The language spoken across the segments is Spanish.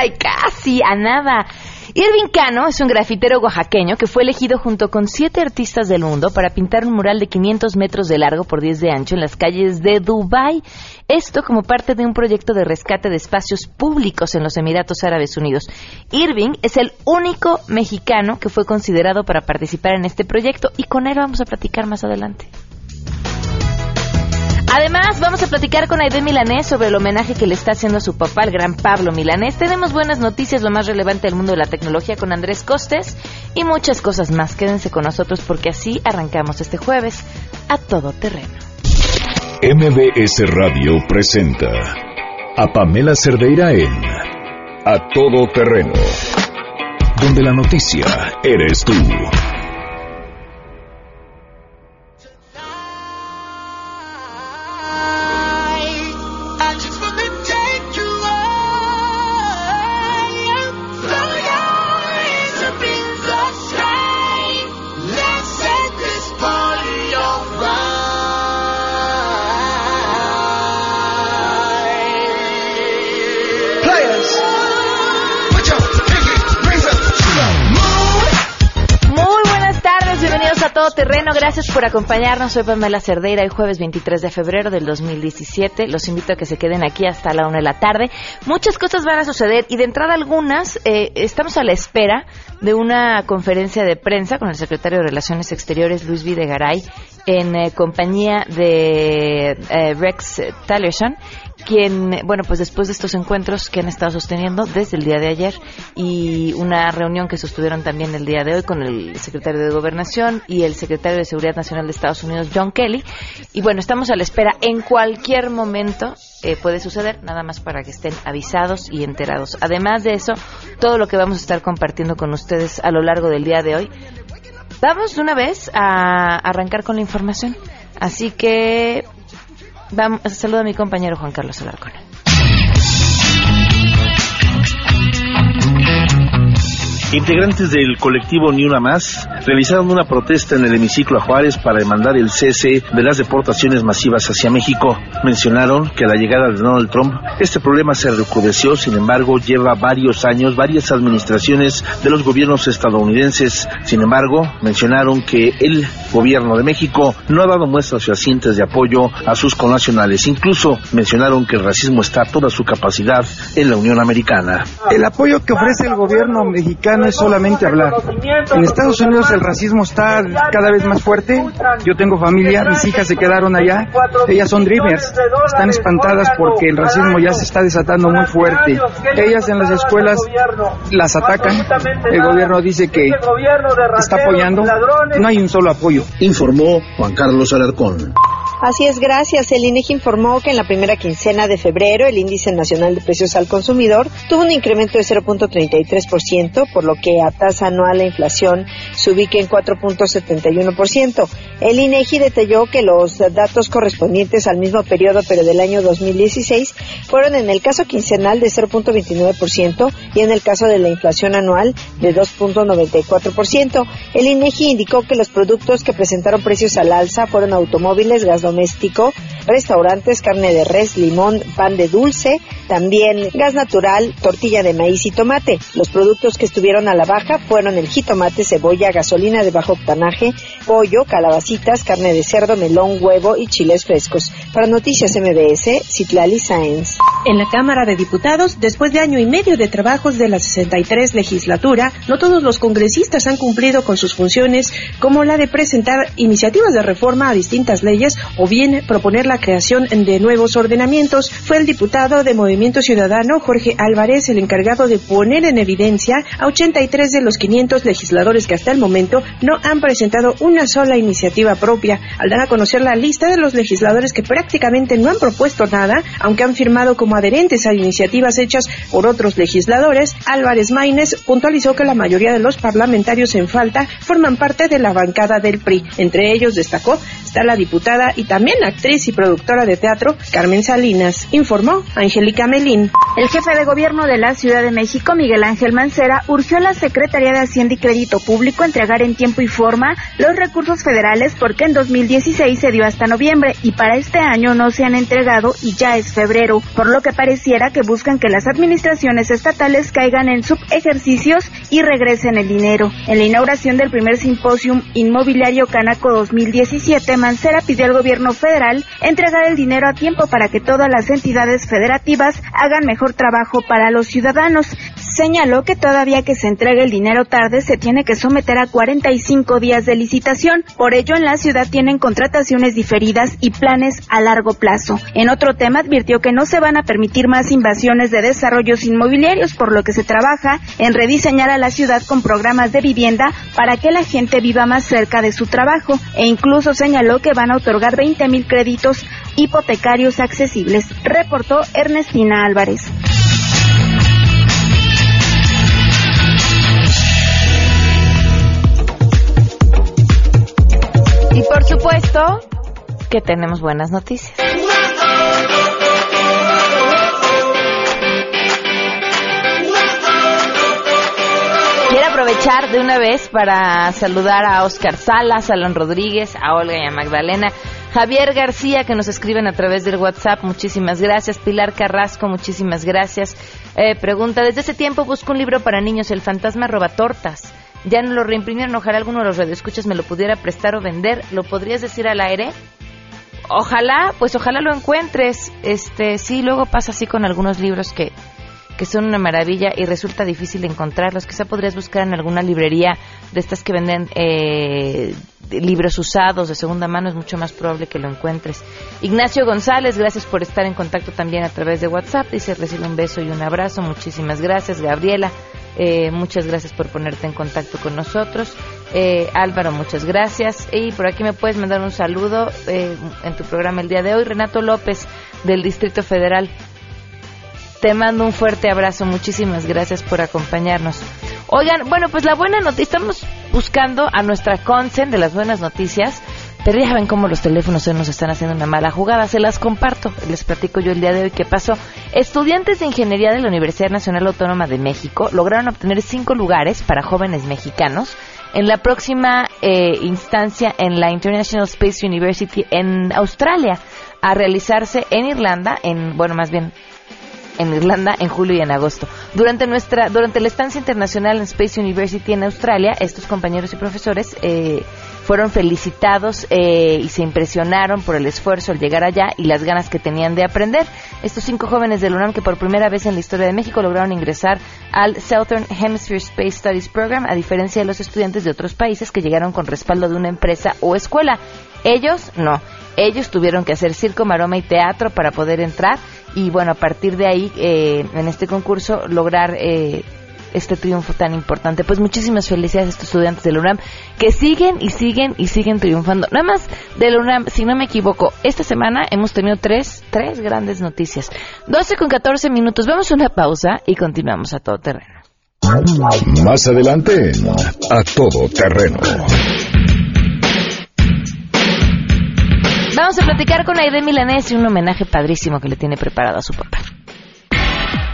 Ay, casi, a nada. Irving Cano es un grafitero oaxaqueño que fue elegido junto con siete artistas del mundo para pintar un mural de 500 metros de largo por 10 de ancho en las calles de Dubái. Esto como parte de un proyecto de rescate de espacios públicos en los Emiratos Árabes Unidos. Irving es el único mexicano que fue considerado para participar en este proyecto y con él vamos a platicar más adelante. Además, vamos a platicar con Aide Milanés sobre el homenaje que le está haciendo a su papá, el gran Pablo Milanés. Tenemos buenas noticias, lo más relevante del mundo de la tecnología con Andrés Costes y muchas cosas más. Quédense con nosotros porque así arrancamos este jueves a todo terreno. MBS Radio presenta a Pamela Cerdeira en A Todo Terreno, donde la noticia eres tú. Terreno, gracias por acompañarnos. Soy Pamela Cerdeira, el jueves 23 de febrero del 2017. Los invito a que se queden aquí hasta la una de la tarde. Muchas cosas van a suceder y de entrada algunas, eh, estamos a la espera de una conferencia de prensa con el secretario de Relaciones Exteriores, Luis Videgaray, en eh, compañía de eh, Rex Tillerson quien, bueno, pues después de estos encuentros que han estado sosteniendo desde el día de ayer y una reunión que sostuvieron también el día de hoy con el secretario de Gobernación y el secretario de Seguridad Nacional de Estados Unidos, John Kelly. Y bueno, estamos a la espera. En cualquier momento eh, puede suceder, nada más para que estén avisados y enterados. Además de eso, todo lo que vamos a estar compartiendo con ustedes a lo largo del día de hoy. Vamos de una vez a arrancar con la información. Así que Vamos, saludo a mi compañero Juan Carlos Alarcón. Integrantes del colectivo Ni Una Más realizaron una protesta en el hemiciclo a Juárez para demandar el cese de las deportaciones masivas hacia México. Mencionaron que a la llegada de Donald Trump este problema se recrudeció, sin embargo lleva varios años, varias administraciones de los gobiernos estadounidenses. Sin embargo, mencionaron que el gobierno de México no ha dado muestras fehacientes de apoyo a sus connacionales. Incluso mencionaron que el racismo está a toda su capacidad en la Unión Americana. El apoyo que ofrece el gobierno mexicano no es solamente hablar. En Estados Unidos el racismo está cada vez más fuerte. Yo tengo familia, mis hijas se quedaron allá. Ellas son dreamers. Están espantadas porque el racismo ya se está desatando muy fuerte. Ellas en las escuelas las atacan. El gobierno dice que está apoyando. No hay un solo apoyo. Informó Juan Carlos Alarcón. Así es, gracias. El INEGI informó que en la primera quincena de febrero el índice nacional de precios al consumidor tuvo un incremento de 0.33%, por lo que a tasa anual la inflación se ubica en 4.71%. El INEGI detalló que los datos correspondientes al mismo periodo, pero del año 2016, fueron en el caso quincenal de 0.29% y en el caso de la inflación anual de 2.94%. El INEGI indicó que los productos que presentaron precios al alza fueron automóviles, gas doméstico, restaurantes, carne de res, limón, pan de dulce, también gas natural, tortilla de maíz y tomate. Los productos que estuvieron a la baja fueron el jitomate, cebolla, gasolina de bajo octanaje, pollo, calabacitas, carne de cerdo, melón, huevo y chiles frescos. Para Noticias MBS, Citlali Sáenz. En la Cámara de Diputados, después de año y medio de trabajos de la 63 legislatura, no todos los congresistas han cumplido con sus funciones, como la de presentar iniciativas de reforma a distintas leyes o bien proponer la creación de nuevos ordenamientos. Fue el diputado de Movimiento Ciudadano, Jorge Álvarez, el encargado de poner en evidencia a 83 de los 500 legisladores que hasta el momento no han presentado una sola iniciativa propia, al dar a conocer la lista de los legisladores que prácticamente no han propuesto nada, aunque han firmado como adherentes a iniciativas hechas por otros legisladores, Álvarez Maínez puntualizó que la mayoría de los parlamentarios en falta forman parte de la bancada del PRI. Entre ellos destacó está la diputada y también actriz y productora de teatro Carmen Salinas, informó Angélica Melín. El jefe de gobierno de la Ciudad de México, Miguel Ángel Mancera, urgió a la Secretaría de Hacienda y Crédito Público entregar en tiempo y forma los recursos federales porque en 2016 se dio hasta noviembre y para este año no se han entregado y ya es febrero, por lo que pareciera que buscan que las administraciones estatales caigan en subejercicios y regresen el dinero. En la inauguración del primer simposium inmobiliario Canaco 2017, Mancera pidió al gobierno federal entregar el dinero a tiempo para que todas las entidades federativas hagan mejor trabajo para los ciudadanos. Señaló que todavía que se entregue el dinero tarde se tiene que someter a 45 días de licitación. Por ello, en la ciudad tienen contrataciones diferidas y planes a largo plazo. En otro tema, advirtió que no se van a permitir más invasiones de desarrollos inmobiliarios, por lo que se trabaja en rediseñar a la ciudad con programas de vivienda para que la gente viva más cerca de su trabajo e incluso señaló que van a otorgar 20 mil créditos hipotecarios accesibles, reportó Ernestina Álvarez. Y por supuesto que tenemos buenas noticias. Quiero aprovechar de una vez para saludar a Oscar Salas, a Alon Rodríguez, a Olga y a Magdalena. Javier García, que nos escriben a través del WhatsApp, muchísimas gracias. Pilar Carrasco, muchísimas gracias. Eh, pregunta, desde ese tiempo busco un libro para niños, El fantasma roba tortas. Ya no lo reimprimieron, ojalá alguno de los radioescuchas me lo pudiera prestar o vender. ¿Lo podrías decir al aire? Ojalá, pues ojalá lo encuentres. Este, sí, luego pasa así con algunos libros que, que son una maravilla y resulta difícil encontrarlos. Quizá podrías buscar en alguna librería de estas que venden eh, libros usados de segunda mano, es mucho más probable que lo encuentres. Ignacio González, gracias por estar en contacto también a través de WhatsApp. Dice, recibe un beso y un abrazo. Muchísimas gracias. Gabriela, eh, muchas gracias por ponerte en contacto con nosotros. Eh, Álvaro, muchas gracias. Y por aquí me puedes mandar un saludo eh, en tu programa el día de hoy. Renato López, del Distrito Federal. Te mando un fuerte abrazo. Muchísimas gracias por acompañarnos. Oigan, bueno, pues la buena noticia, estamos buscando a nuestra Consen de las buenas noticias, pero ya ven cómo los teléfonos hoy nos están haciendo una mala jugada. Se las comparto, les platico yo el día de hoy qué pasó. Estudiantes de ingeniería de la Universidad Nacional Autónoma de México lograron obtener cinco lugares para jóvenes mexicanos en la próxima eh, instancia en la International Space University en Australia, a realizarse en Irlanda, en, bueno, más bien en Irlanda en julio y en agosto. Durante nuestra, durante la estancia internacional en Space University en Australia, estos compañeros y profesores eh, fueron felicitados eh, y se impresionaron por el esfuerzo al llegar allá y las ganas que tenían de aprender. Estos cinco jóvenes del UNAM que por primera vez en la historia de México lograron ingresar al Southern Hemisphere Space Studies Program, a diferencia de los estudiantes de otros países que llegaron con respaldo de una empresa o escuela. Ellos no. Ellos tuvieron que hacer circo, maroma y teatro para poder entrar y bueno, a partir de ahí, eh, en este concurso, lograr eh, este triunfo tan importante. Pues muchísimas felicidades a estos estudiantes de la UNAM que siguen y siguen y siguen triunfando. Nada más de la UNAM, si no me equivoco, esta semana hemos tenido tres, tres grandes noticias. 12 con 14 minutos. Vamos a una pausa y continuamos a todo terreno. Más adelante, a todo terreno. Vamos a platicar con Aide Milanés y un homenaje padrísimo que le tiene preparado a su papá.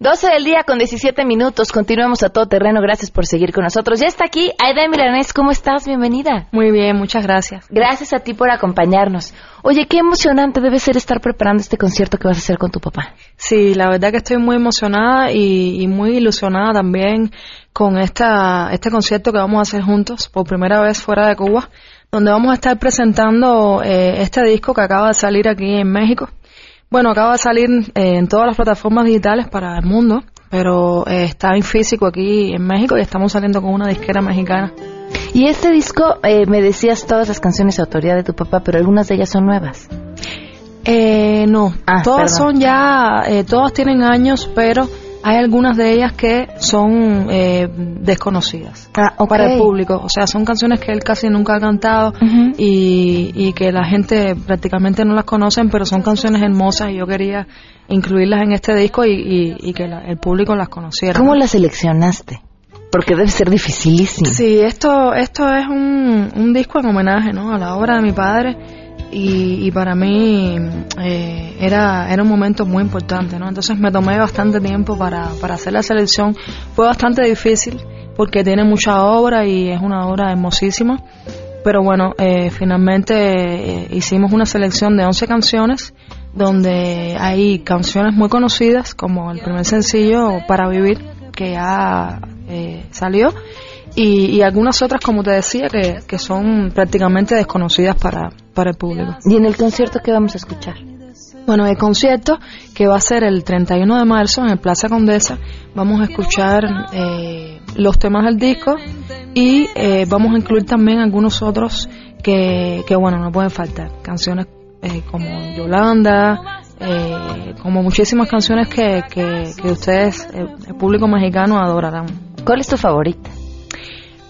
12 del día con 17 minutos. Continuamos a todo terreno. Gracias por seguir con nosotros. Ya está aquí Aida Milanés. ¿Cómo estás? Bienvenida. Muy bien, muchas gracias. Gracias a ti por acompañarnos. Oye, qué emocionante debe ser estar preparando este concierto que vas a hacer con tu papá. Sí, la verdad que estoy muy emocionada y, y muy ilusionada también con esta, este concierto que vamos a hacer juntos por primera vez fuera de Cuba, donde vamos a estar presentando eh, este disco que acaba de salir aquí en México. Bueno, acaba de salir eh, en todas las plataformas digitales para el mundo, pero eh, está en físico aquí en México y estamos saliendo con una disquera mexicana. Y este disco, eh, me decías todas las canciones de autoría de tu papá, pero algunas de ellas son nuevas. Eh, no, Ah, todas perdón. son ya, eh, todas tienen años, pero hay algunas de ellas que son eh, desconocidas Ah, para el público. O sea, son canciones que él casi nunca ha cantado y, y que la gente prácticamente no las conocen, pero son canciones hermosas y yo quería incluirlas en este disco y, y- y que la- el público las conociera. ¿Cómo las seleccionaste? Porque debe ser dificilísimo. Sí, esto, esto es un, un disco en homenaje ¿no? a la obra de mi padre y, y para mí eh, era, era un momento muy importante. ¿no? Entonces me tomé bastante tiempo para, para hacer la selección. Fue bastante difícil porque tiene mucha obra y es una obra hermosísima. Pero bueno, eh, finalmente eh, hicimos una selección de 11 canciones donde hay canciones muy conocidas como el primer sencillo Para Vivir que ya eh, salió y, y algunas otras como te decía que, que son prácticamente desconocidas para, para el público. ¿Y en el concierto qué vamos a escuchar? Bueno, el concierto que va a ser el 31 de marzo en el Plaza Condesa, vamos a escuchar eh, los temas del disco y eh, vamos a incluir también algunos otros que, que bueno, no pueden faltar. Canciones eh, como Yolanda, eh, como muchísimas canciones que, que, que ustedes, eh, el público mexicano, adorarán. ¿Cuál es tu favorita?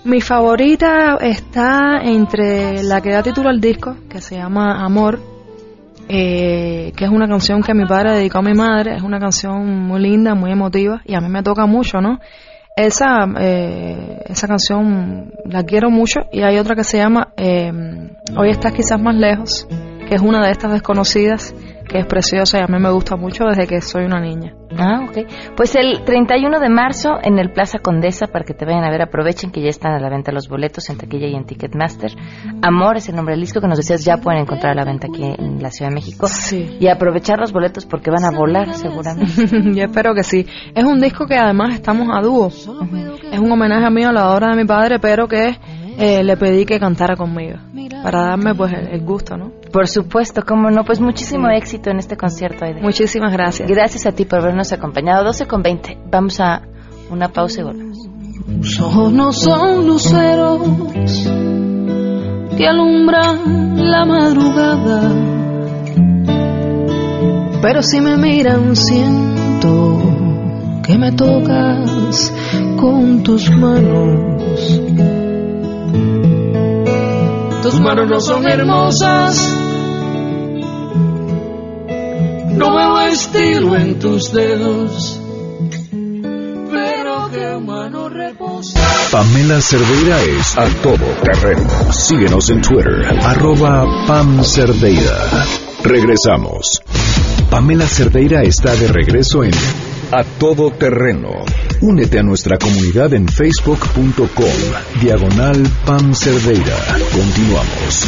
Mi favorita está entre la que da título al disco, que se llama Amor, eh, que es una canción que mi padre dedicó a mi madre, es una canción muy linda, muy emotiva y a mí me toca mucho, ¿no? Esa, eh, esa canción la quiero mucho y hay otra que se llama eh, Hoy estás quizás más lejos, que es una de estas desconocidas, que es preciosa y a mí me gusta mucho desde que soy una niña. Ah, ok. Pues el 31 de marzo en el Plaza Condesa, para que te vayan a ver, aprovechen que ya están a la venta los boletos en taquilla y en Ticketmaster. Amor es el nombre del disco que nos decías, ya pueden encontrar a la venta aquí en la Ciudad de México. Sí. Y aprovechar los boletos porque van a volar seguramente. Yo espero que sí. Es un disco que además estamos a dúo. Es un homenaje a mí a la obra de mi padre, pero que eh, le pedí que cantara conmigo para darme pues el, el gusto, ¿no? Por supuesto, cómo no. Pues muchísimo éxito en este concierto, Aide. Muchísimas gracias. Gracias a ti por habernos acompañado. 12 con 20. Vamos a una pausa y volvemos. Tus ojos no son luceros que alumbran la madrugada, pero si me miran siento que me tocas con tus manos. Tus manos no son hermosas, no veo estilo en tus dedos, pero qué mano reposa. Pamela Cerdeira es a todo terreno. Síguenos en Twitter, arroba Pam Cerdeira. Regresamos. Pamela Cerdeira está de regreso en A Todo Terreno. Únete a nuestra comunidad en facebook.com, diagonal Pam Cerdeira. Continuamos.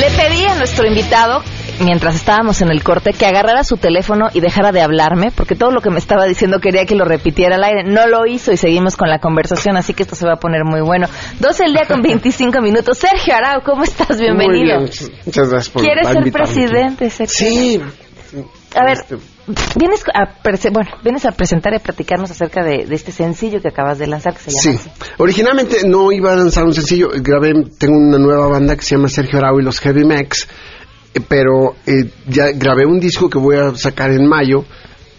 Le pedí a nuestro invitado, mientras estábamos en el corte, que agarrara su teléfono y dejara de hablarme, porque todo lo que me estaba diciendo quería que lo repitiera al aire. No lo hizo y seguimos con la conversación, así que esto se va a poner muy bueno. 12 el día con 25 minutos. Sergio Arau, ¿cómo estás? Bienvenido. Muy bien, muchas gracias por ¿Quieres ser presidente, Sergio? Sí. A ver, Este, vienes a, bueno, vienes a presentar y a platicarnos acerca de, de este sencillo que acabas de lanzar, que se llama Sí, originalmente no iba a lanzar un sencillo, grabé, tengo una nueva banda que se llama Sergio Arau y los Heavy Mex, eh, pero eh, ya grabé un disco que voy a sacar en mayo,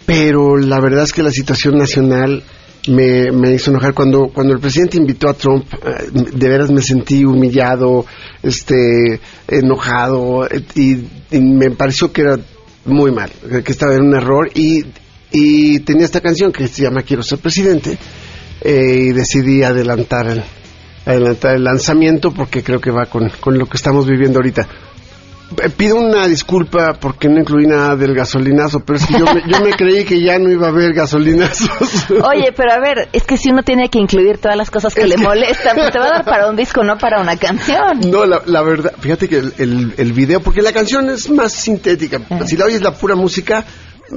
pero la verdad es que la situación nacional me, me hizo enojar. Cuando cuando el presidente invitó a Trump, eh, de veras me sentí humillado, este, enojado eh, y, y me pareció que era muy mal, que estaba en un error y y tenía esta canción que se llama Quiero ser presidente eh, y decidí adelantar el, adelantar el lanzamiento porque creo que va con, con lo que estamos viviendo ahorita. Eh, Pido una disculpa porque no incluí nada del gasolinazo, pero es que yo me, yo me creí que ya no iba a haber gasolinazos. Oye, pero a ver, es que si uno tiene que incluir todas las cosas que le molestan, pues te va a dar para un disco, no para una canción. No, la, la verdad, fíjate que el, el, el video, porque la canción es más sintética. Si la oyes la pura música,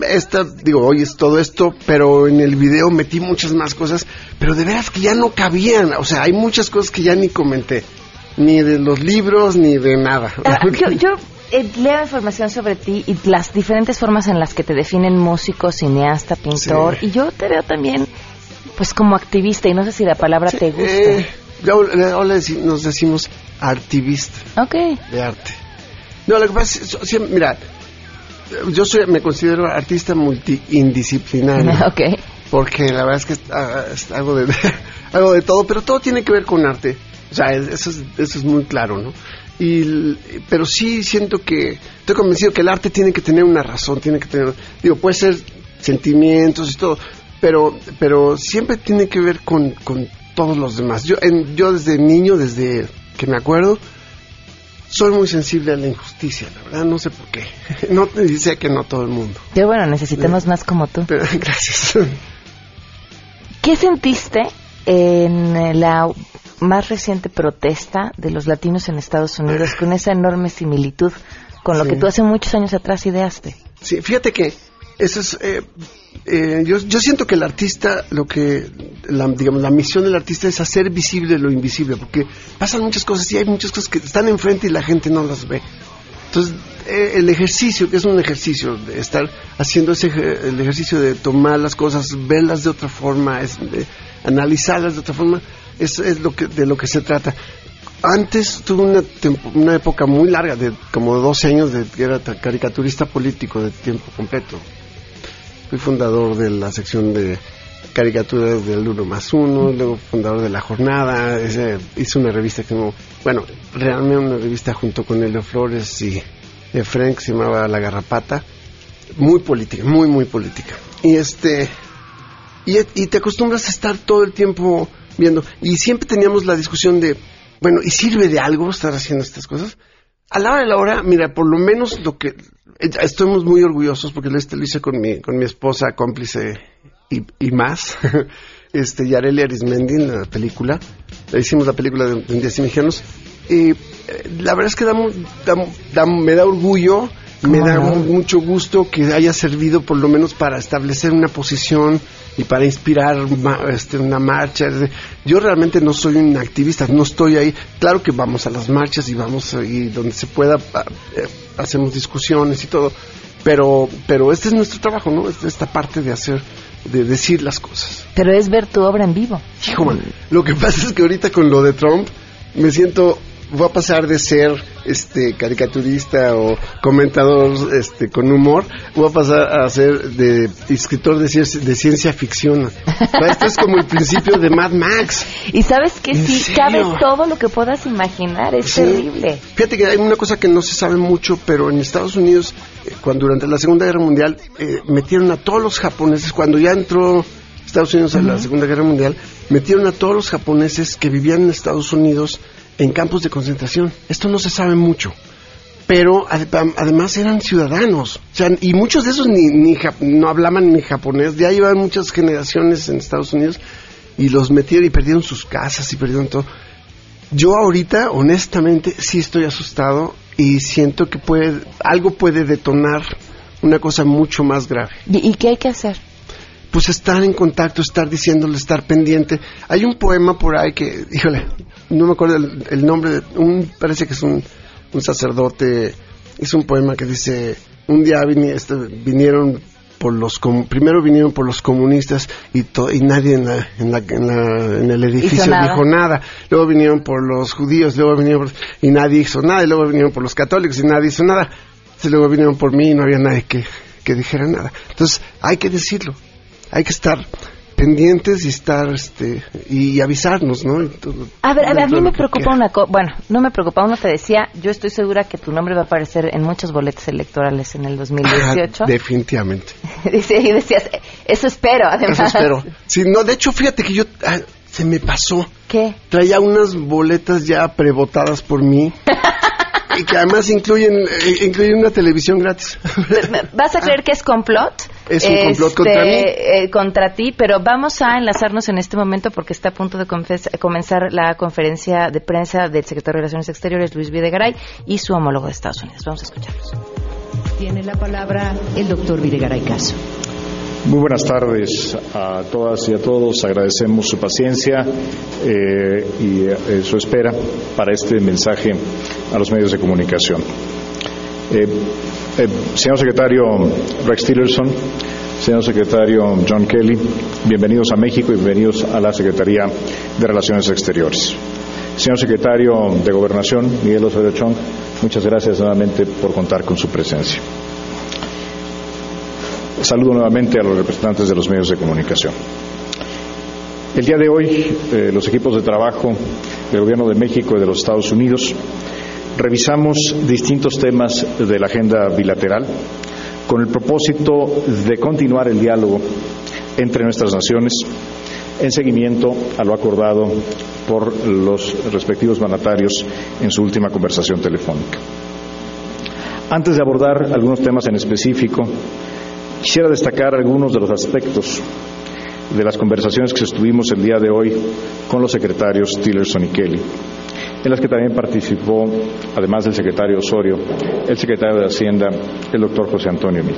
esta, digo, oyes todo esto, pero en el video metí muchas más cosas, pero de veras que ya no cabían. O sea, hay muchas cosas que ya ni comenté, ni de los libros, ni de nada. Ah, yo yo eh, leo información sobre ti y las diferentes formas en las que te definen músico, cineasta, pintor, Sí. y yo te veo también, pues como activista, y no sé si la palabra te gusta. Eh, ahora ahora deci- nos decimos artivista Ok. de arte. No, lo que pasa es, mira, yo soy, me considero artista multi-indisciplinario. ok. Porque la verdad es que ah, es algo de, algo de todo, pero todo tiene que ver con arte. O sea, eso es, eso es muy claro, ¿no? Y, pero sí siento que, estoy convencido que el arte tiene que tener una razón, tiene que tener, digo, puede ser sentimientos y todo, pero, pero siempre tiene que ver con, con todos los demás. Yo, en, yo desde niño, desde que me acuerdo, soy muy sensible a la injusticia, la verdad, no sé por qué. No te dice que no todo el mundo. Qué bueno, necesitamos más como tú. gracias. ¿Qué sentiste en la más reciente protesta de los latinos en Estados Unidos con esa enorme similitud con lo Sí. que tú hace muchos años atrás ideaste? Sí, fíjate que eso es, eh, eh, yo, yo siento que el artista, lo que, la, digamos, la misión del artista es hacer visible lo invisible, porque pasan muchas cosas y hay muchas cosas que están enfrente y la gente no las ve. Entonces, eh, el ejercicio, que es un ejercicio de estar haciendo ese el ejercicio de tomar las cosas, verlas de otra forma, es, de analizarlas de otra forma, es, es lo que, de lo que se trata. Antes tuve una, una época muy larga, de como 12 años, de que era ta- caricaturista político de tiempo completo. Fui fundador de la sección de caricaturas del Uno más Uno, luego fundador de La Jornada, hice una revista que no, bueno, realmente una revista junto con Elio Flores y Efren que se llamaba La Garrapata, muy política, muy, muy política. Y este, y, y te acostumbras a estar todo el tiempo viendo, y siempre teníamos la discusión de, bueno, ¿y sirve de algo estar haciendo estas cosas? A la hora de la hora, mira, por lo menos lo que eh, estamos muy orgullosos porque lo este lo hice con mi con mi esposa cómplice y, y más, este Yareli Arismendi en la película, Le hicimos la película de, de Días Mexicanos y eh, la verdad es que da mu- da mu- da- me da orgullo, me ¿Cómo da no? mucho gusto que haya servido por lo menos para establecer una posición y para inspirar ma- este, una marcha. Yo realmente no soy un activista, no estoy ahí. Claro que vamos a las marchas y vamos y donde se pueda eh, hacemos discusiones y todo, pero pero este es nuestro trabajo, ¿no? Es esta parte de hacer de decir las cosas. Pero es ver tu obra en vivo. Hijo, man, lo que pasa es que ahorita con lo de Trump me siento voy a pasar de ser este caricaturista o comentador este con humor, voy a pasar a ser de escritor de, ciencia ficción. Esto es como el principio de Mad Max. Y sabes que ¿En sí, cabe todo lo que puedas imaginar, es Sí. terrible. Fíjate que hay una cosa que no se sabe mucho, pero en Estados Unidos, eh, cuando durante la Segunda Guerra Mundial eh, metieron a todos los japoneses, cuando ya entró Estados Unidos a la Segunda Guerra Mundial, metieron a todos los japoneses que vivían en Estados Unidos en campos de concentración. Esto no se sabe mucho. Pero ade- además eran ciudadanos, o sea, y muchos de esos ni, ni no hablaban ni japonés, ya llevan muchas generaciones en Estados Unidos y los metieron y perdieron sus casas y perdieron todo. Yo ahorita, honestamente, sí estoy asustado y siento que puede, algo puede detonar una cosa mucho más grave. ¿Y, y qué hay que hacer? Pues estar en contacto, estar diciéndole, estar pendiente. Hay un poema por ahí que, híjole, no me acuerdo el, el nombre, de, un, parece que es un, un sacerdote, es un poema que dice, un día este, vinieron por los com- primero vinieron por los comunistas y, to- y nadie en, la, en, la- en la- en el edificio nada. dijo nada. Luego vinieron por los judíos, luego vinieron por- y nadie hizo nada. Y luego vinieron por los católicos y nadie hizo nada. Entonces, luego vinieron por mí y no había nadie que, que dijera nada. Entonces hay que decirlo. Hay que estar pendientes y estar este y avisarnos, ¿no? Todo- A ver, a, ver, a mí me preocupa quiera. una cosa. Bueno, no me preocupa. Uno te decía, yo estoy segura que tu nombre va a aparecer en muchos boletos electorales en el 2018. Ah, definitivamente. Dice, y decías, eso espero, además. Eso espero. Sí, no, de hecho, fíjate que yo ah, se me pasó. ¿Qué? Traía unas boletas ya prebotadas por mí. Y que además incluyen, eh, incluyen una televisión gratis. ¿Vas a creer que es complot? Es un complot contra mí. eh, contra ti, pero vamos a enlazarnos en este momento porque está a punto de confes- comenzar la conferencia de prensa del secretario de Relaciones Exteriores, Luis Videgaray, y su homólogo de Estados Unidos. Vamos a escucharlos. Tiene la palabra el doctor Videgaray Caso. Muy buenas tardes a todas y a todos. Agradecemos su paciencia eh, y eh, su espera para este mensaje a los medios de comunicación. Eh, señor secretario Rex Tillerson, señor secretario John Kelly, bienvenidos a México y bienvenidos a la Secretaría de Relaciones Exteriores. Señor secretario de Gobernación, Miguel Osorio Chong, muchas gracias nuevamente por contar con su presencia. Saludo nuevamente a los representantes de los medios de comunicación. El día de hoy, eh, los equipos de trabajo del Gobierno de México y de los Estados Unidos revisamos distintos temas de la agenda bilateral con el propósito de continuar el diálogo entre nuestras naciones en seguimiento a lo acordado por los respectivos mandatarios en su última conversación telefónica. Antes de abordar algunos temas en específico, quisiera destacar algunos de los aspectos de las conversaciones que sostuvimos el día de hoy con los secretarios Tillerson y Kelly, en las que también participó, además del secretario Osorio, el secretario de Hacienda, el doctor José Antonio Mit.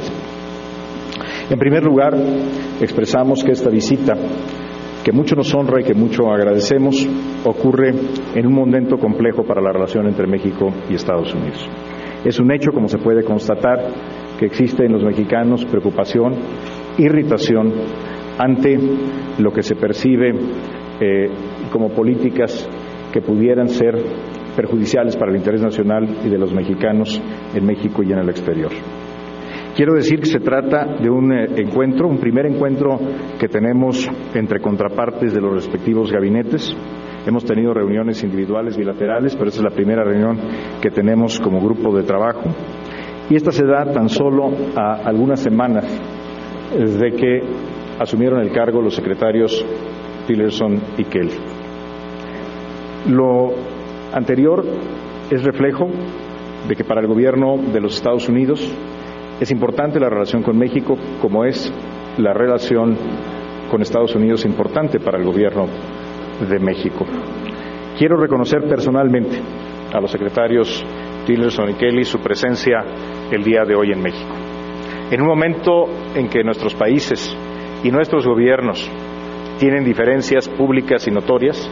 En primer lugar, expresamos que esta visita, que mucho nos honra y que mucho agradecemos, ocurre en un momento complejo para la relación entre México y Estados Unidos. Es un hecho, como se puede constatar, que existe en los mexicanos preocupación, irritación ante lo que se percibe eh, como políticas que pudieran ser perjudiciales para el interés nacional y de los mexicanos en México y en el exterior. Quiero decir que se trata de un eh, encuentro, un primer encuentro que tenemos entre contrapartes de los respectivos gabinetes. Hemos tenido reuniones individuales, bilaterales, pero esta es la primera reunión que tenemos como grupo de trabajo. Y esta se da tan solo a algunas semanas de que asumieron el cargo los secretarios Tillerson y Kelly. Lo anterior es reflejo de que para el gobierno de los Estados Unidos es importante la relación con México como es la relación con Estados Unidos importante para el gobierno de México. Quiero reconocer personalmente a los secretarios Tillerson y Kelly su presencia el día de hoy en México. En un momento en que nuestros países y nuestros gobiernos tienen diferencias públicas y notorias,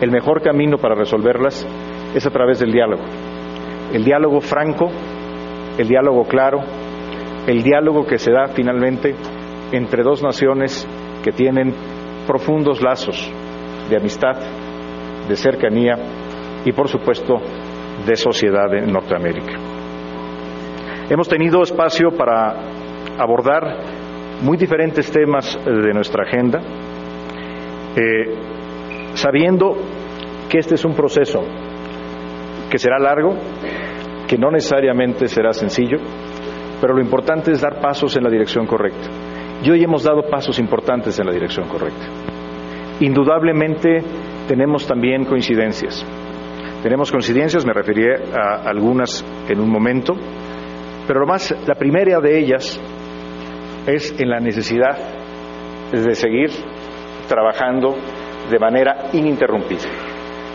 el mejor camino para resolverlas es a través del diálogo. El diálogo franco, el diálogo claro, el diálogo que se da finalmente entre dos naciones que tienen profundos lazos de amistad, de cercanía y, por supuesto, de sociedad en Norteamérica. Hemos tenido espacio para abordar muy diferentes temas eh, de nuestra agenda, eh, sabiendo que este es un proceso que será largo, que no necesariamente será sencillo, pero lo importante es dar pasos en la dirección correcta. Y hoy hemos dado pasos importantes en la dirección correcta. Indudablemente tenemos también coincidencias. Tenemos coincidencias, me referiré a algunas en un momento, pero lo más, la primera de ellas es en la necesidad de seguir trabajando de manera ininterrumpida,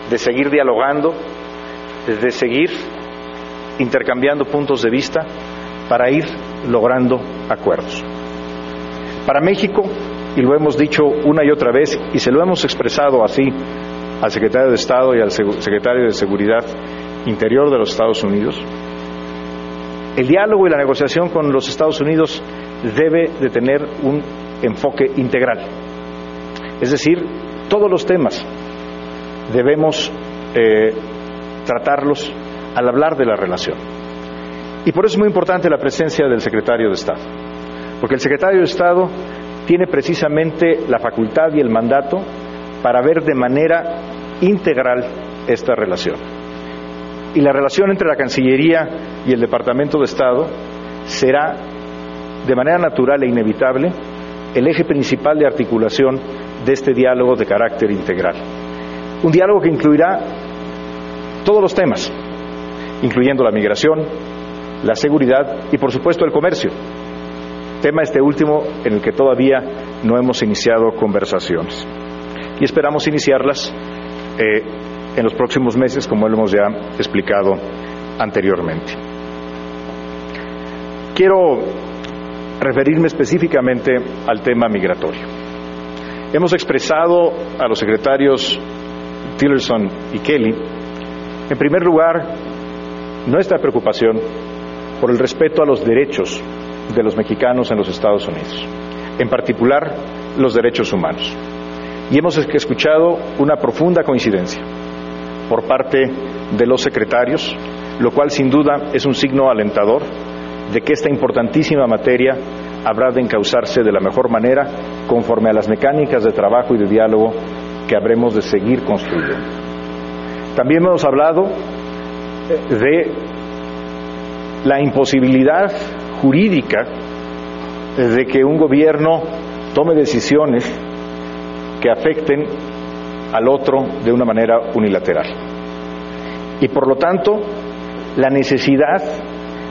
de seguir dialogando, de seguir intercambiando puntos de vista para ir logrando acuerdos. Para México, y lo hemos dicho una y otra vez, y se lo hemos expresado así al secretario de Estado y al secretario de Seguridad Interior de los Estados Unidos, el diálogo y la negociación con los Estados Unidos debe de tener un enfoque integral. Es decir, todos los temas debemos eh, tratarlos al hablar de la relación. Y por eso es muy importante la presencia del secretario de Estado, porque el secretario de Estado tiene precisamente la facultad y el mandato para ver de manera integral esta relación. Y la relación entre la Cancillería y el Departamento de Estado será de manera natural e inevitable el eje principal de articulación de este diálogo de carácter integral. Un diálogo que incluirá todos los temas, incluyendo la migración, la seguridad y, por supuesto, el comercio. Tema este último en el que todavía no hemos iniciado conversaciones. Y esperamos iniciarlas eh, en los próximos meses, como lo hemos ya explicado anteriormente. Quiero referirme específicamente al tema migratorio. Hemos expresado a los secretarios Tillerson y Kelly, en primer lugar, nuestra preocupación por el respeto a los derechos de los mexicanos en los Estados Unidos, en particular los derechos humanos. Y hemos escuchado una profunda coincidencia por parte de los secretarios, lo cual sin duda es un signo alentador de que esta importantísima materia habrá de encauzarse de la mejor manera conforme a las mecánicas de trabajo y de diálogo que habremos de seguir construyendo. También hemos hablado eh, de la imposibilidad jurídica de que un gobierno tome decisiones que afecten al otro de una manera unilateral. Y por lo tanto, la necesidad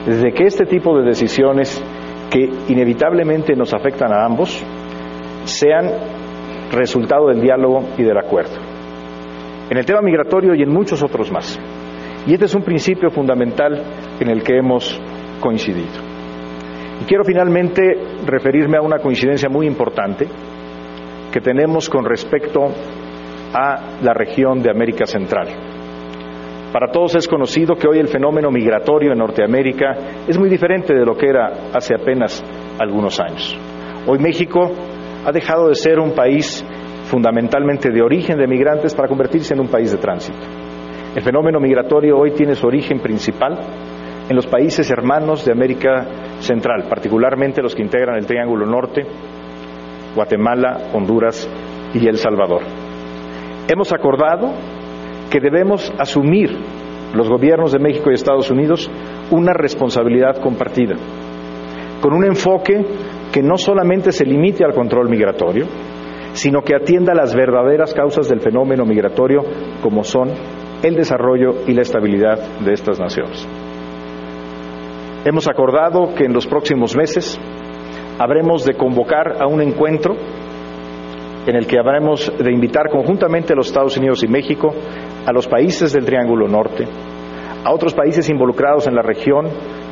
de que este tipo de decisiones que inevitablemente nos afectan a ambos sean resultado del diálogo y del acuerdo. En el tema migratorio y en muchos otros más. Y este es un principio fundamental en el que hemos coincidido. Y quiero finalmente referirme a una coincidencia muy importante que tenemos con respecto a la región de América Central. Para todos es conocido que hoy el fenómeno migratorio en Norteamérica es muy diferente de lo que era hace apenas algunos años. Hoy México ha dejado de ser un país fundamentalmente de origen de migrantes para convertirse en un país de tránsito. El fenómeno migratorio hoy tiene su origen principal en los países hermanos de América Central, particularmente los que integran el Triángulo Norte, Guatemala, Honduras y El Salvador. Hemos acordado que debemos asumir los gobiernos de México y Estados Unidos una responsabilidad compartida, con un enfoque que no solamente se limite al control migratorio, sino que atienda las verdaderas causas del fenómeno migratorio, como son el desarrollo y la estabilidad de estas naciones. Hemos acordado que en los próximos meses habremos de convocar a un encuentro en el que habremos de invitar conjuntamente a los Estados Unidos y México, a los países del Triángulo Norte, a otros países involucrados en la región,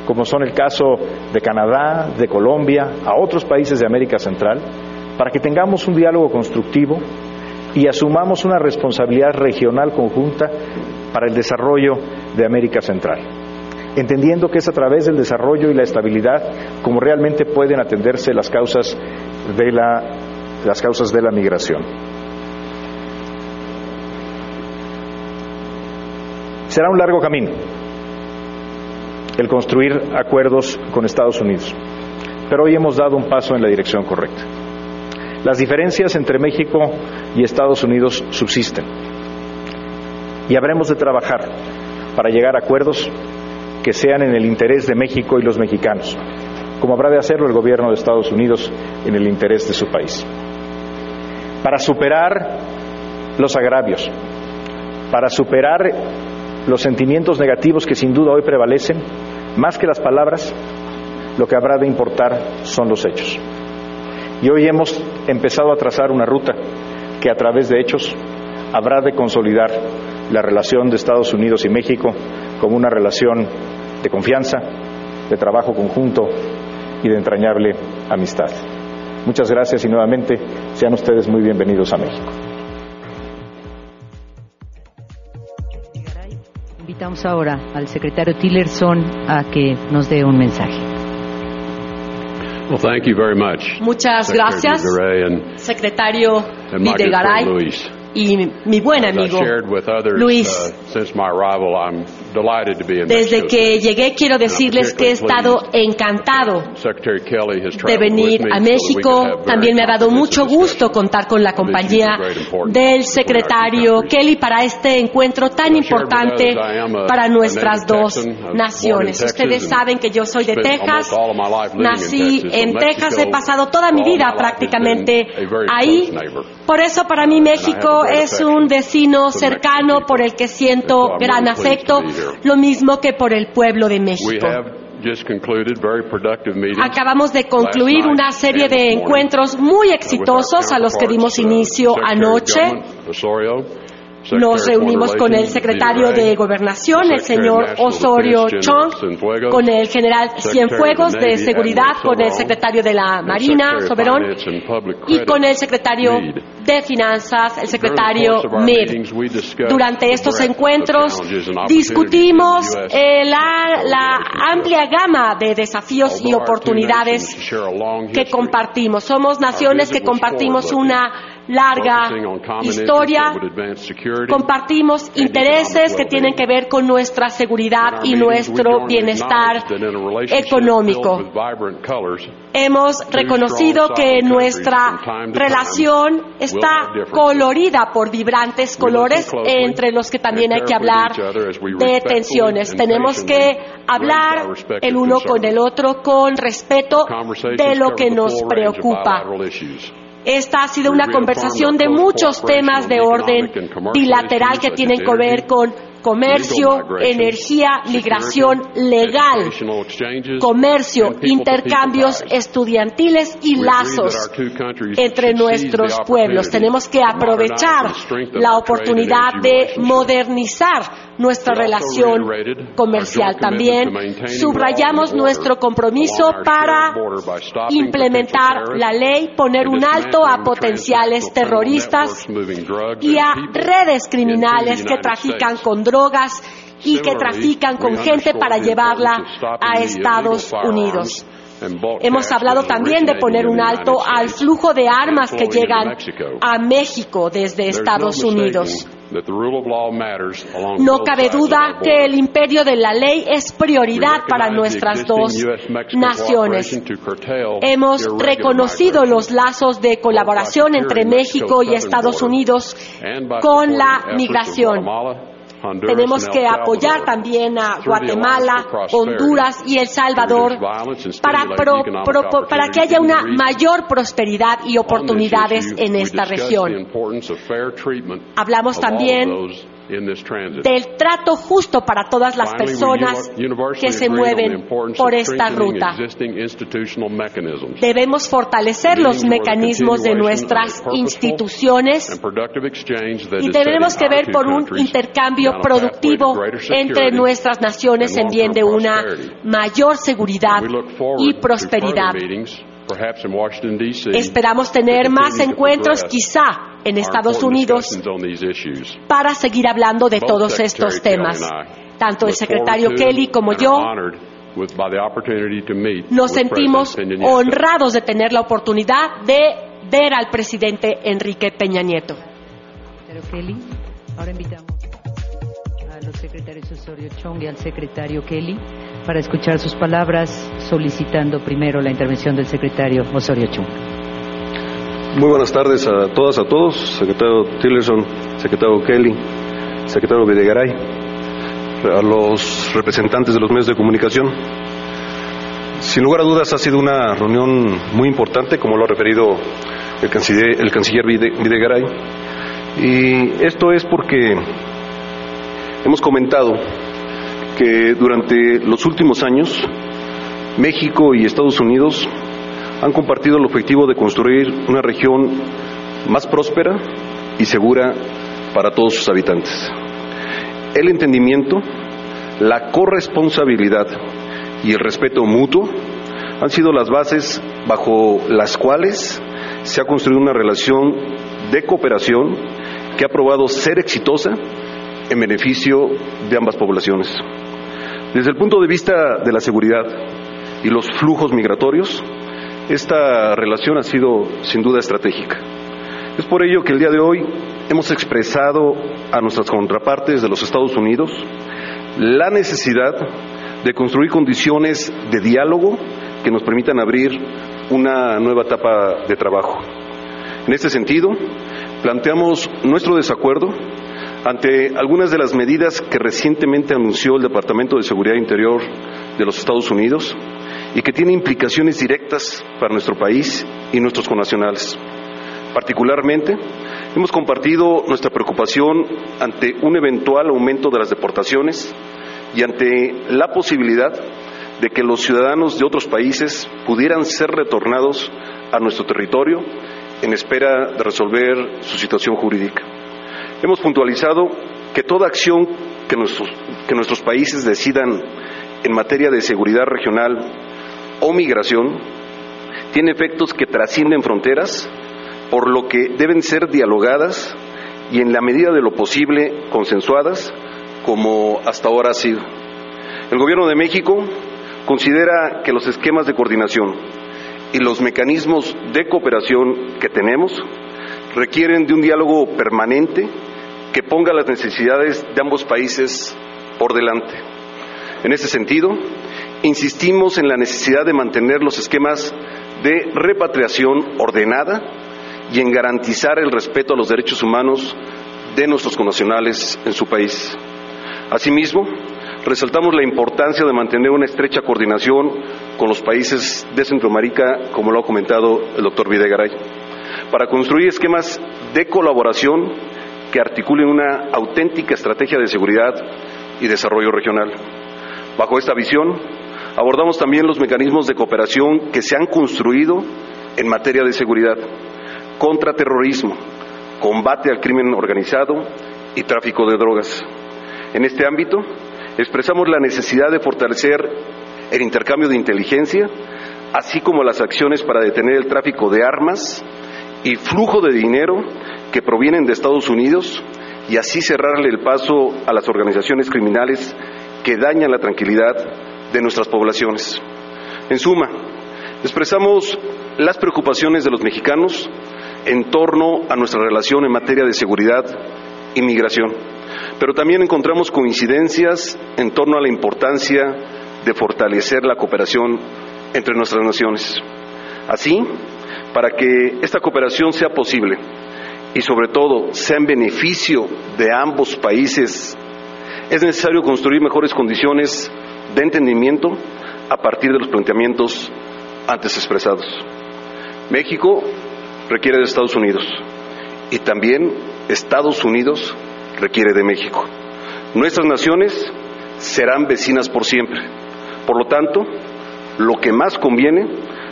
como son el caso de Canadá, de Colombia, a otros países de América Central, para que tengamos un diálogo constructivo y asumamos una responsabilidad regional conjunta para el desarrollo de América Central, entendiendo que es a través del desarrollo y la estabilidad como realmente pueden atenderse las causas de la, las causas de la migración. Será un largo camino el construir acuerdos con Estados Unidos, pero hoy hemos dado un paso en la dirección correcta. Las diferencias entre México y Estados Unidos subsisten y habremos de trabajar para llegar a acuerdos que sean en el interés de México y los mexicanos, como habrá de hacerlo el gobierno de Estados Unidos en el interés de su país. Para superar los agravios, para superar los sentimientos negativos que sin duda hoy prevalecen, más que las palabras, lo que habrá de importar son los hechos. Y hoy hemos empezado a trazar una ruta que a través de hechos habrá de consolidar la relación de Estados Unidos y México como una relación de confianza, de trabajo conjunto y de entrañable amistad. Muchas gracias y nuevamente sean ustedes muy bienvenidos a México. Invitamos ahora al secretario Tillerson a que nos dé un mensaje. Well, thank you very much, Muchas gracias, and, secretario and Videgaray Luis. y mi buen amigo shared with others Luis. uh, since my arrival, I'm Desde que llegué quiero decirles que he estado encantado de venir a México. También me ha dado mucho gusto contar con la compañía del secretario Kelly para este encuentro tan importante para nuestras dos naciones. Ustedes saben que yo soy de Texas. Nací en Texas, he pasado toda mi vida prácticamente ahí. Por eso para mí México es un vecino cercano por el que siento gran afecto. Lo mismo que por el pueblo de México. Acabamos de concluir una serie de encuentros muy exitosos a los que dimos inicio anoche. Nos reunimos con el secretario de Gobernación, el señor Osorio Chong, con el general Cienfuegos de Seguridad, con el secretario de la Marina, Soberón, y con el secretario de Finanzas, el secretario Meade. Durante estos encuentros discutimos eh, la, la amplia gama de desafíos y oportunidades que compartimos. Somos naciones que compartimos una larga historia. Compartimos intereses que tienen que ver con nuestra seguridad y nuestro bienestar económico. Hemos reconocido que nuestra relación está colorida por vibrantes colores, entre los que también hay que hablar de tensiones. Tenemos que hablar el uno con el otro con respeto de lo que nos preocupa. Esta ha sido una conversación de muchos temas de orden bilateral que tienen que ver con comercio, energía, migración legal, comercio, intercambios estudiantiles y lazos entre nuestros pueblos. Tenemos que aprovechar la oportunidad de modernizar nuestra relación comercial. También subrayamos nuestro compromiso para implementar la ley, poner un alto a potenciales terroristas y a redes criminales que trafican con drogas y que trafican con gente para llevarla a Estados Unidos. Hemos hablado también de poner un alto al flujo de armas que llegan a México desde Estados Unidos. No cabe duda que el imperio de la ley es prioridad para nuestras dos naciones. Hemos reconocido los lazos de colaboración entre México y Estados Unidos con la migración. Tenemos que apoyar también a Guatemala, Honduras y El Salvador para, para que haya una mayor prosperidad y oportunidades en esta región. Hablamos también del trato justo para todas las personas que se mueven por esta ruta. Debemos fortalecer los mecanismos de nuestras instituciones y tenemos que ver por un intercambio productivo entre nuestras naciones en bien de una mayor seguridad y prosperidad. Esperamos tener más encuentros quizá en Estados Unidos para seguir hablando de todos estos temas. Tanto el secretario Kelly como yo nos sentimos honrados de tener la oportunidad de ver al presidente Enrique Peña Nieto. Ahora invitamos secretarios Osorio Chong y al secretario Kelly para escuchar sus palabras, solicitando primero la intervención del secretario Osorio Chung. Muy buenas tardes a todas, a todos, secretario Tillerson, secretario Kelly, secretario Videgaray, a los representantes de los medios de comunicación. Sin lugar a dudas ha sido una reunión muy importante, como lo ha referido el canciller, el canciller Videgaray, y esto es porque hemos comentado que durante los últimos años México y Estados Unidos han compartido el objetivo de construir una región más próspera y segura para todos sus habitantes. El entendimiento, la corresponsabilidad y el respeto mutuo han sido las bases bajo las cuales se ha construido una relación de cooperación que ha probado ser exitosa en beneficio de ambas poblaciones. Desde el punto de vista de la seguridad y los flujos migratorios, esta relación ha sido sin duda estratégica. Es por ello que el día de hoy hemos expresado a nuestras contrapartes de los Estados Unidos la necesidad de construir condiciones de diálogo que nos permitan abrir una nueva etapa de trabajo. En este sentido, planteamos nuestro desacuerdo ante algunas de las medidas que recientemente anunció el Departamento de Seguridad Interior de los Estados Unidos y que tienen implicaciones directas para nuestro país y nuestros connacionales. Particularmente, hemos compartido nuestra preocupación ante un eventual aumento de las deportaciones y ante la posibilidad de que los ciudadanos de otros países pudieran ser retornados a nuestro territorio en espera de resolver su situación jurídica. Hemos puntualizado que toda acción que nuestros, países decidan en materia de seguridad regional o migración tiene efectos que trascienden fronteras, por lo que deben ser dialogadas y en la medida de lo posible consensuadas, como hasta ahora ha sido. El Gobierno de México considera que los esquemas de coordinación y los mecanismos de cooperación que tenemos requieren de un diálogo permanente que ponga las necesidades de ambos países por delante. En ese sentido, insistimos en la necesidad de mantener los esquemas de repatriación ordenada y en garantizar el respeto a los derechos humanos de nuestros connacionales en su país. Asimismo, resaltamos la importancia de mantener una estrecha coordinación con los países de Centroamérica, como lo ha comentado el doctor Videgaray, para construir esquemas de colaboración que articulen una auténtica estrategia de seguridad y desarrollo regional. Bajo esta visión, abordamos también los mecanismos de cooperación que se han construido en materia de seguridad, contraterrorismo, combate al crimen organizado y tráfico de drogas. En este ámbito, expresamos la necesidad de fortalecer el intercambio de inteligencia, así como las acciones para detener el tráfico de armas y flujo de dinero que provienen de Estados Unidos y así cerrarle el paso a las organizaciones criminales que dañan la tranquilidad de nuestras poblaciones. En suma, expresamos las preocupaciones de los mexicanos en torno a nuestra relación en materia de seguridad y migración, pero también encontramos coincidencias en torno a la importancia de fortalecer la cooperación entre nuestras naciones. Así, para que esta cooperación sea posible y sobre todo sea en beneficio de ambos países, es necesario construir mejores condiciones de entendimiento a partir de los planteamientos antes expresados. México requiere de Estados Unidos y también Estados Unidos requiere de México. Nuestras naciones serán vecinas por siempre. Por lo tanto, lo que más conviene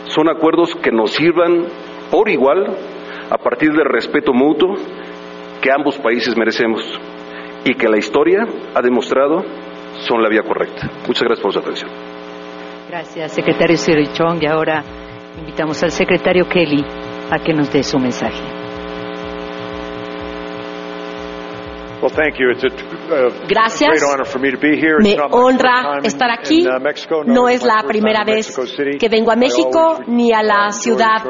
son acuerdos que nos sirvan por igual a partir del respeto mutuo que ambos países merecemos y que la historia ha demostrado son la vía correcta. Muchas gracias por su atención. Gracias, secretario Sirichón. Y ahora invitamos al secretario Kelly a que nos dé su mensaje. Gracias. Me honra estar aquí. No es la primera vez que vengo a México ni a la Ciudad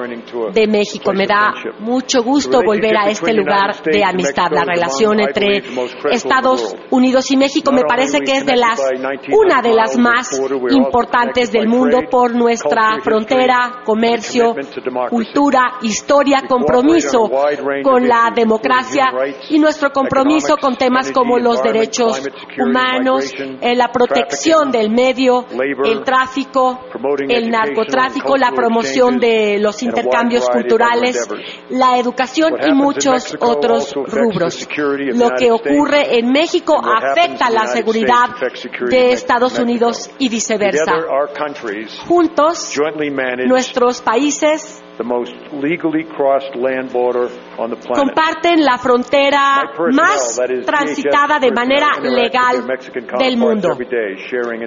de México. Me da mucho gusto volver a este lugar de amistad. La relación entre Estados Unidos y México me parece que es de las una de las más importantes del mundo por nuestra frontera, comercio, cultura, historia, compromiso con la democracia y nuestro compromiso con temas como los derechos humanos, eh, la protección del medio, el tráfico, el narcotráfico, la promoción de los intercambios culturales, la educación y muchos otros rubros. Lo que ocurre en México afecta la seguridad de Estados Unidos y viceversa. Juntos, nuestros países comparten la frontera más transitada de manera legal del mundo.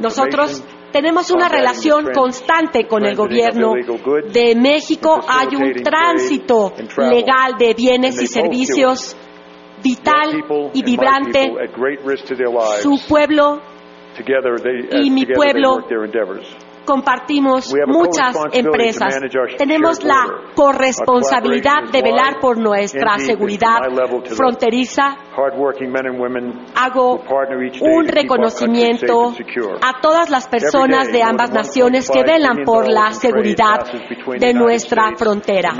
Nosotros tenemos una relación constante con el gobierno de México. Hay un tránsito legal de bienes y servicios vital y vibrante. Su pueblo y mi pueblo compartimos muchas empresas. Tenemos la corresponsabilidad de velar por nuestra seguridad fronteriza. Hago un reconocimiento a todas las personas de ambas naciones que velan por la seguridad de nuestra frontera.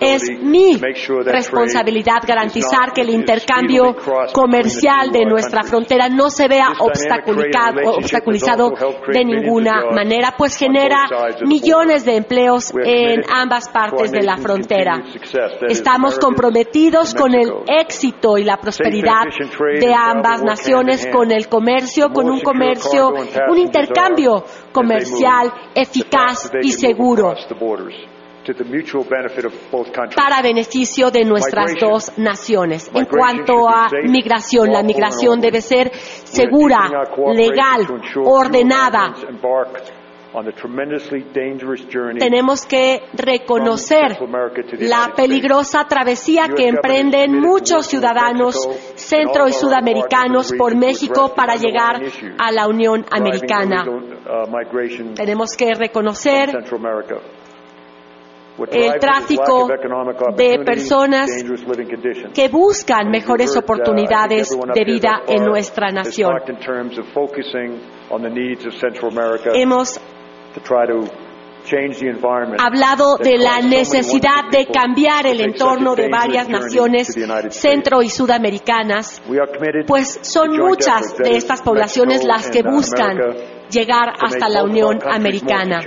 Es mi responsabilidad garantizar que el intercambio comercial de nuestra frontera no se vea obstaculizado de ninguna manera, pues genera millones de empleos en ambas partes de la frontera. Estamos comprometidos con el éxito y la prosperidad de ambas naciones, con el comercio, con un comercio, un intercambio comercial eficaz y seguro para beneficio de nuestras dos naciones. En cuanto a migración, la migración debe ser segura, legal, ordenada. Tenemos que reconocer la peligrosa travesía que emprenden muchos ciudadanos centro y sudamericanos por México para llegar a la Unión Americana. Tenemos que reconocer el tráfico de personas que buscan mejores oportunidades de vida en nuestra nación. Hemos hablado de la necesidad de cambiar el entorno de varias naciones centro y sudamericanas, pues son muchas de estas poblaciones las que buscan llegar hasta la Unión Americana.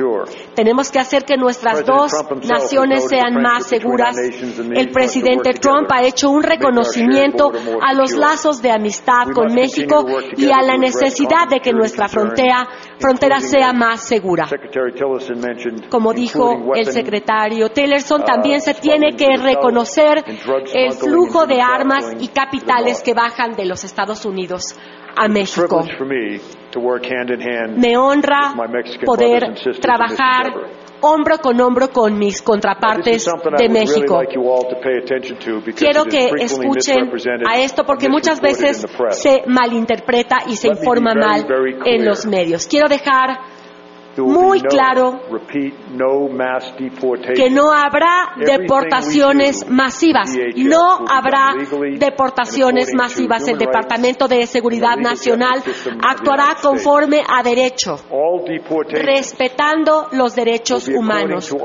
Tenemos que hacer que nuestras dos naciones sean más seguras. El presidente Trump ha hecho un reconocimiento a los lazos de amistad con México y a la necesidad de que nuestra frontera, frontera sea más segura. Como dijo el secretario Tillerson, también se tiene que reconocer el flujo de armas y capitales que bajan de los Estados Unidos a México. Me honra poder trabajar hombro con hombro con mis contrapartes de México. Quiero que escuchen a esto porque muchas veces se malinterpreta y se informa mal en los medios. Quiero dejar muy claro que no habrá deportaciones masivas. No habrá deportaciones masivas. El Departamento de Seguridad Nacional actuará conforme a derecho, respetando los derechos humanos.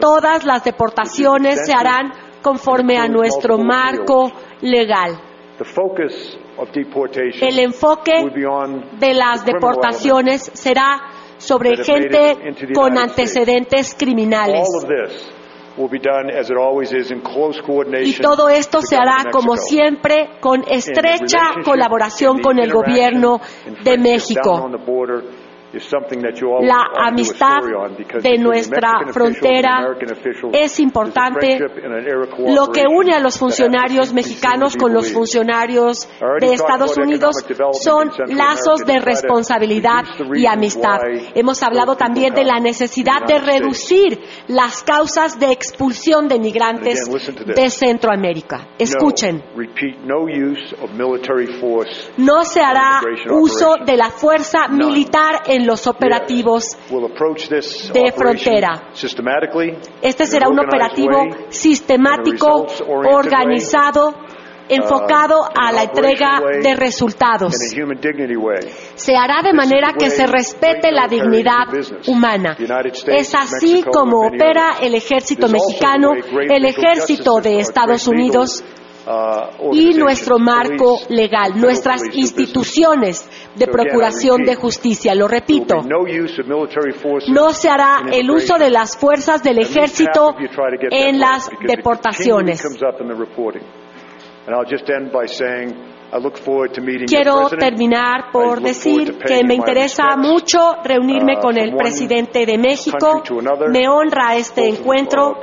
Todas las deportaciones se harán conforme a nuestro marco legal. El enfoque de las deportaciones será sobre gente con antecedentes criminales. Y todo esto se hará como siempre con estrecha colaboración con el gobierno de México. La amistad de nuestra frontera es importante. Lo que une a los funcionarios mexicanos con los funcionarios de Estados Unidos son lazos de responsabilidad y amistad. Hemos hablado también de la necesidad de reducir las causas de expulsión de migrantes de Centroamérica. Escuchen. No se hará uso de la fuerza militar en los operativos de frontera. Este será un operativo sistemático, organizado, enfocado a la entrega de resultados. Se hará de manera que se respete la dignidad humana. Es así como opera el ejército mexicano, el ejército de Estados Unidos, Uh, y nuestro marco legal, nuestras instituciones de procuración de justicia. Lo repito, no se hará el uso de las fuerzas del ejército en las deportaciones. Quiero terminar por decir que me interesa mucho reunirme uh, con el presidente de México. Me honra este encuentro.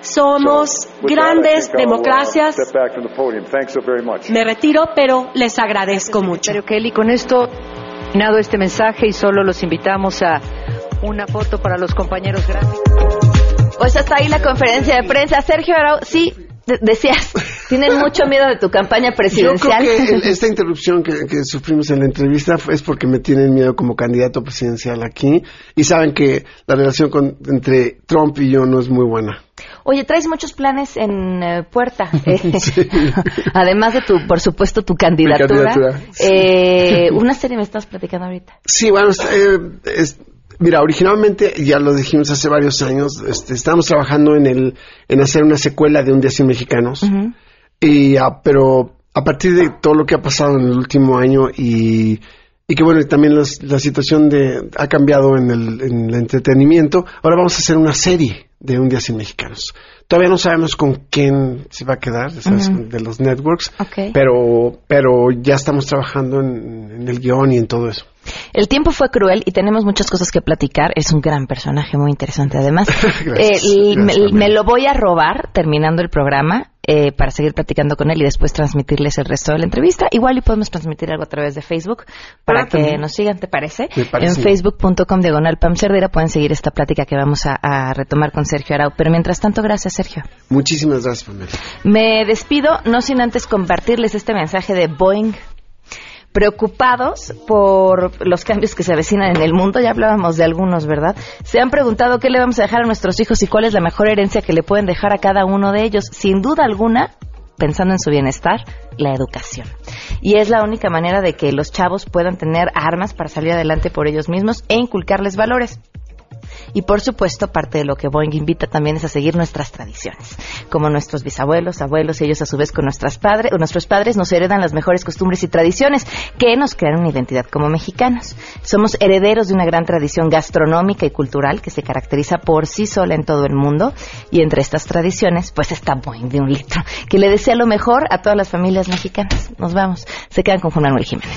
Somos grandes democracias. Me retiro, pero les agradezco mucho. Kelly, con esto terminado este mensaje y solo los invitamos a una foto para los compañeros gráficos. Pues hasta ahí la conferencia de prensa. Sergio Arau, sí, decías, tienen mucho miedo de tu campaña presidencial. Yo creo que esta interrupción que, sufrimos en la entrevista es porque me tienen miedo como candidato presidencial aquí y saben que la relación entre Trump y yo no es muy buena. Oye, traes muchos planes en eh, puerta. Eh, además de tu, por supuesto, tu candidatura. eh, una serie me estás platicando ahorita. Sí, bueno, Mira, originalmente, ya lo dijimos hace varios años, este, estábamos trabajando en el, en hacer una secuela de Un Día Sin Mexicanos. Y, ah, pero a partir de todo lo que ha pasado en el último año y, y que bueno, también la situación de, ha cambiado en el, en el entretenimiento, ahora vamos a hacer una serie de Un Día Sin Mexicanos. Todavía no sabemos con quién se va a quedar, de los networks, pero, pero ya estamos trabajando en, el guion y en todo eso. El tiempo fue cruel y tenemos muchas cosas que platicar. Es un gran personaje, muy interesante además. Eh, me, lo voy a robar terminando el programa eh, para seguir platicando con él y después transmitirles el resto de la entrevista. Igual y podemos transmitir algo a través de Facebook para ah, que nos sigan, ¿te parece? en facebook.com diagonal Pam Cerdera pueden seguir esta plática que vamos a, a retomar con Sergio Arau. Pero mientras tanto, gracias, Sergio. Muchísimas gracias, Pamela. Me despido, no sin antes compartirles este mensaje de Boeing preocupados por los cambios que se avecinan en el mundo, ya hablábamos de algunos, ¿verdad? Se han preguntado qué le vamos a dejar a nuestros hijos y cuál es la mejor herencia que le pueden dejar a cada uno de ellos. Sin duda alguna, pensando en su bienestar, la educación. Y es la única manera de que los chavos puedan tener armas para salir adelante por ellos mismos e inculcarles valores. Y por supuesto, parte de lo que Boeing invita también es a seguir nuestras tradiciones. Como nuestros bisabuelos, abuelos, y ellos a su vez con nuestras padres, nuestros padres nos heredan las mejores costumbres y tradiciones que nos crean una identidad como mexicanos. Somos herederos de una gran tradición gastronómica y cultural que se caracteriza por sí sola en todo el mundo. Y entre estas tradiciones, pues está Boeing de un litro, que le desea lo mejor a todas las familias mexicanas. Nos vamos. Se quedan con Juan Manuel Jiménez.